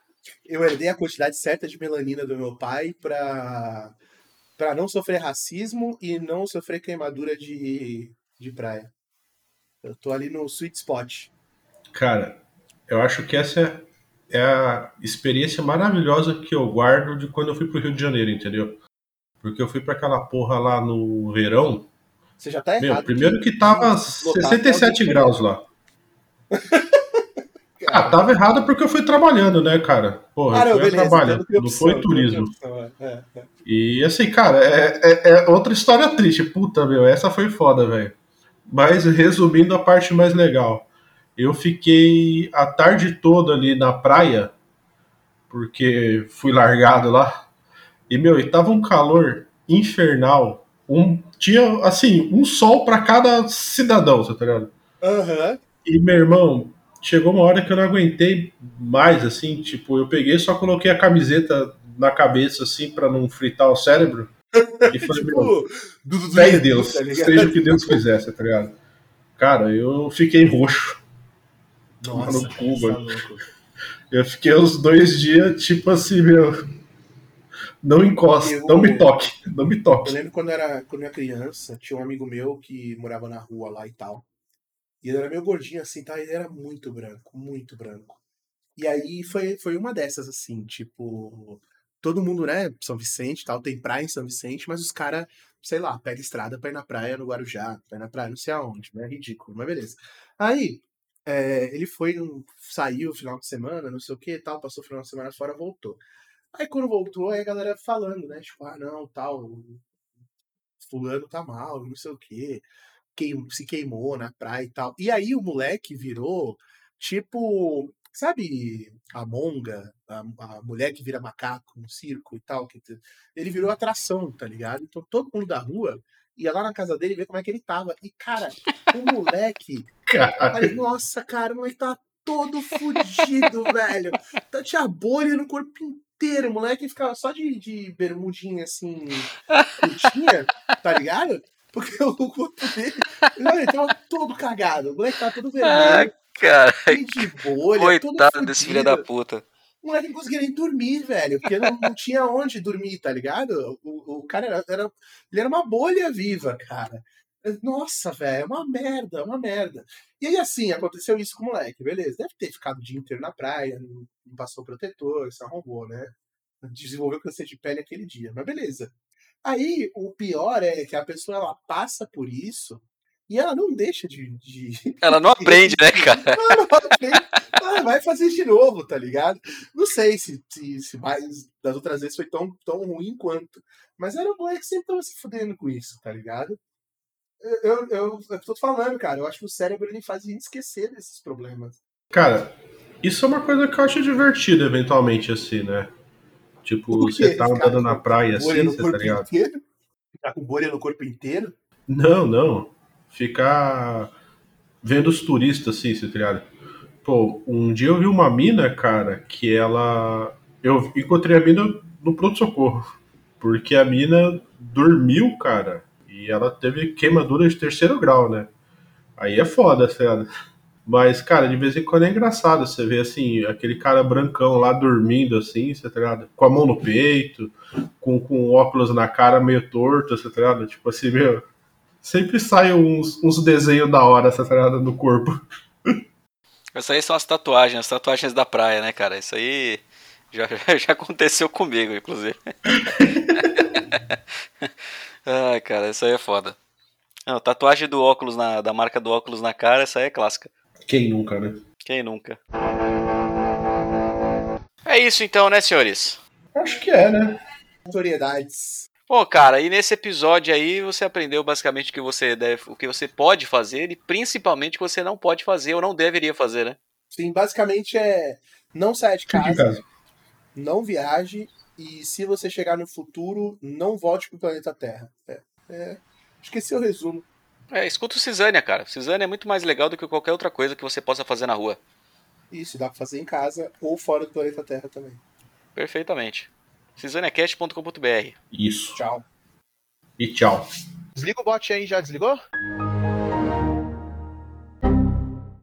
Eu herdei a quantidade certa de melanina do meu pai pra, pra não sofrer racismo e não sofrer queimadura de, de praia. Eu tô ali no sweet spot. Cara, eu acho que essa é a experiência maravilhosa que eu guardo de quando eu fui pro Rio de Janeiro, entendeu? Porque eu fui pra aquela porra lá no verão. Você já tá Meu, errado. primeiro que tava lotar 67 até o graus lá. Ah, Cara, tava errado porque eu fui trabalhando, né, cara? Porra, não, eu fui tem não opção, foi turismo. opção, é, é, é. E assim, cara, é, é- é outra história triste. Puta, meu, essa foi foda, velho. Mas resumindo a parte mais legal. Eu fiquei a tarde toda ali na praia, porque fui largado lá. E, meu, e tava um calor infernal. Um, tinha, assim, um sol pra cada cidadão, você tá ligado? Aham. E, meu irmão, chegou uma hora que eu não aguentei mais, assim, tipo, eu peguei só coloquei a camiseta na cabeça, assim, pra não fritar o cérebro. E meu, Tipo, em Deus, tá seja o que Deus quisesse, tá ligado? Cara, eu fiquei roxo. Nossa, no cu, tá louco. Eu fiquei os dois dias, tipo assim, meu. Não encosta, Eu- não me toque, não me Eu toque. lembro quando eu, era, quando eu era criança, tinha um amigo meu que morava na rua lá e tal. E ele era meio gordinho assim, tá? Ele era muito branco, muito branco. E aí foi, foi uma dessas, assim, tipo. Todo mundo, né? São Vicente tal, tem praia em São Vicente, mas os caras, sei lá, pega estrada pra ir na praia no Guarujá, pra ir na praia não sei aonde, né? Ridículo, mas beleza. Aí, é, ele foi, saiu final de semana, não sei o que tal, passou o final de semana fora, voltou. Aí quando voltou, aí a galera falando, né? Tipo, ah, não, tal, fulano tá mal, não sei o quê. Queim, se queimou na praia e tal. E aí o moleque virou, tipo, sabe a monga, a, a mulher que vira macaco no circo e tal? Que, ele virou atração, tá ligado? Então todo mundo da rua ia lá na casa dele ver como é que ele tava. E, cara, o moleque Cara, Falei, nossa, cara, o moleque tá todo fudido, velho. Tá, tinha bolha no corpo inteiro. O moleque ficava só de, de bermudinha assim, curtinha, tá ligado? Porque o corpo dele. Ele tava todo cagado. O moleque tava todo Ah, vermelho, cara, cheio de bolha. todo coitado desse filho da puta. O moleque não conseguia nem dormir, velho, porque não, não tinha onde dormir, tá ligado? O, o cara era, era- Ele era uma bolha viva, cara. Nossa, velho, é uma merda, é uma merda. E aí, assim, aconteceu isso com o moleque, beleza. Deve ter ficado o dia inteiro na praia, não, não passou protetor, se arrombou, né? Desenvolveu câncer de pele aquele dia, mas beleza. Aí, o pior é que a pessoa, ela passa por isso e ela não deixa de... de... Ela não aprende, né, cara? Ela não aprende, ela vai fazer de novo, tá ligado? Não sei se, se, se mais das outras vezes foi tão, tão ruim quanto. Mas era o moleque que sempre tava se fudendo com isso, tá ligado? Eu, eu, eu, eu tô falando, cara, eu acho que o cérebro ele faz a gente esquecer desses problemas. Cara, isso é uma coisa que eu acho divertida, eventualmente, assim, né? Tipo, você tá andando na praia assim, você tá ligado? Inteiro? Ficar com bolha no corpo inteiro? Não, não. Ficar vendo os turistas, assim, você tá? Pô, um dia eu vi uma mina, cara, que ela. Eu encontrei a mina no pronto-socorro. Porque a mina dormiu, cara, e ela teve queimadura de terceiro grau, né? Aí é foda, tá ligado? Mas, cara, de vez em quando é engraçado você ver, assim, aquele cara brancão lá dormindo, assim, você tá ligado? Com a mão no peito, com, com óculos na cara meio torto, você tá ligado? Tipo assim, meu. Sempre sai uns, uns desenhos da hora, tá ligado? No corpo. Isso aí são as tatuagens, as tatuagens da praia, né, cara? Isso aí já, já aconteceu comigo, inclusive. Ai, cara, isso aí é foda. Não, tatuagem do óculos na, da marca do óculos na cara, essa aí é clássica. Quem nunca, né? Quem nunca? É isso então, né, senhores? Acho que é, né? Autoridades. Bom, cara, e nesse episódio aí você aprendeu basicamente o que você deve, o que você pode fazer e principalmente o que você não pode fazer ou não deveria fazer, né? Sim, basicamente é não saia de Fique em casa, casa. não viaje e se você chegar no futuro, não volte pro planeta Terra. É, é, esqueci o resumo. É, escuta o Cisânia, cara. Cisânia é muito mais legal do que qualquer outra coisa que você possa fazer na rua. Isso, dá pra fazer em casa ou fora do planeta Terra também. Perfeitamente. cisaniacast.com.br Isso. Tchau. E tchau. Desliga o bot aí, já desligou?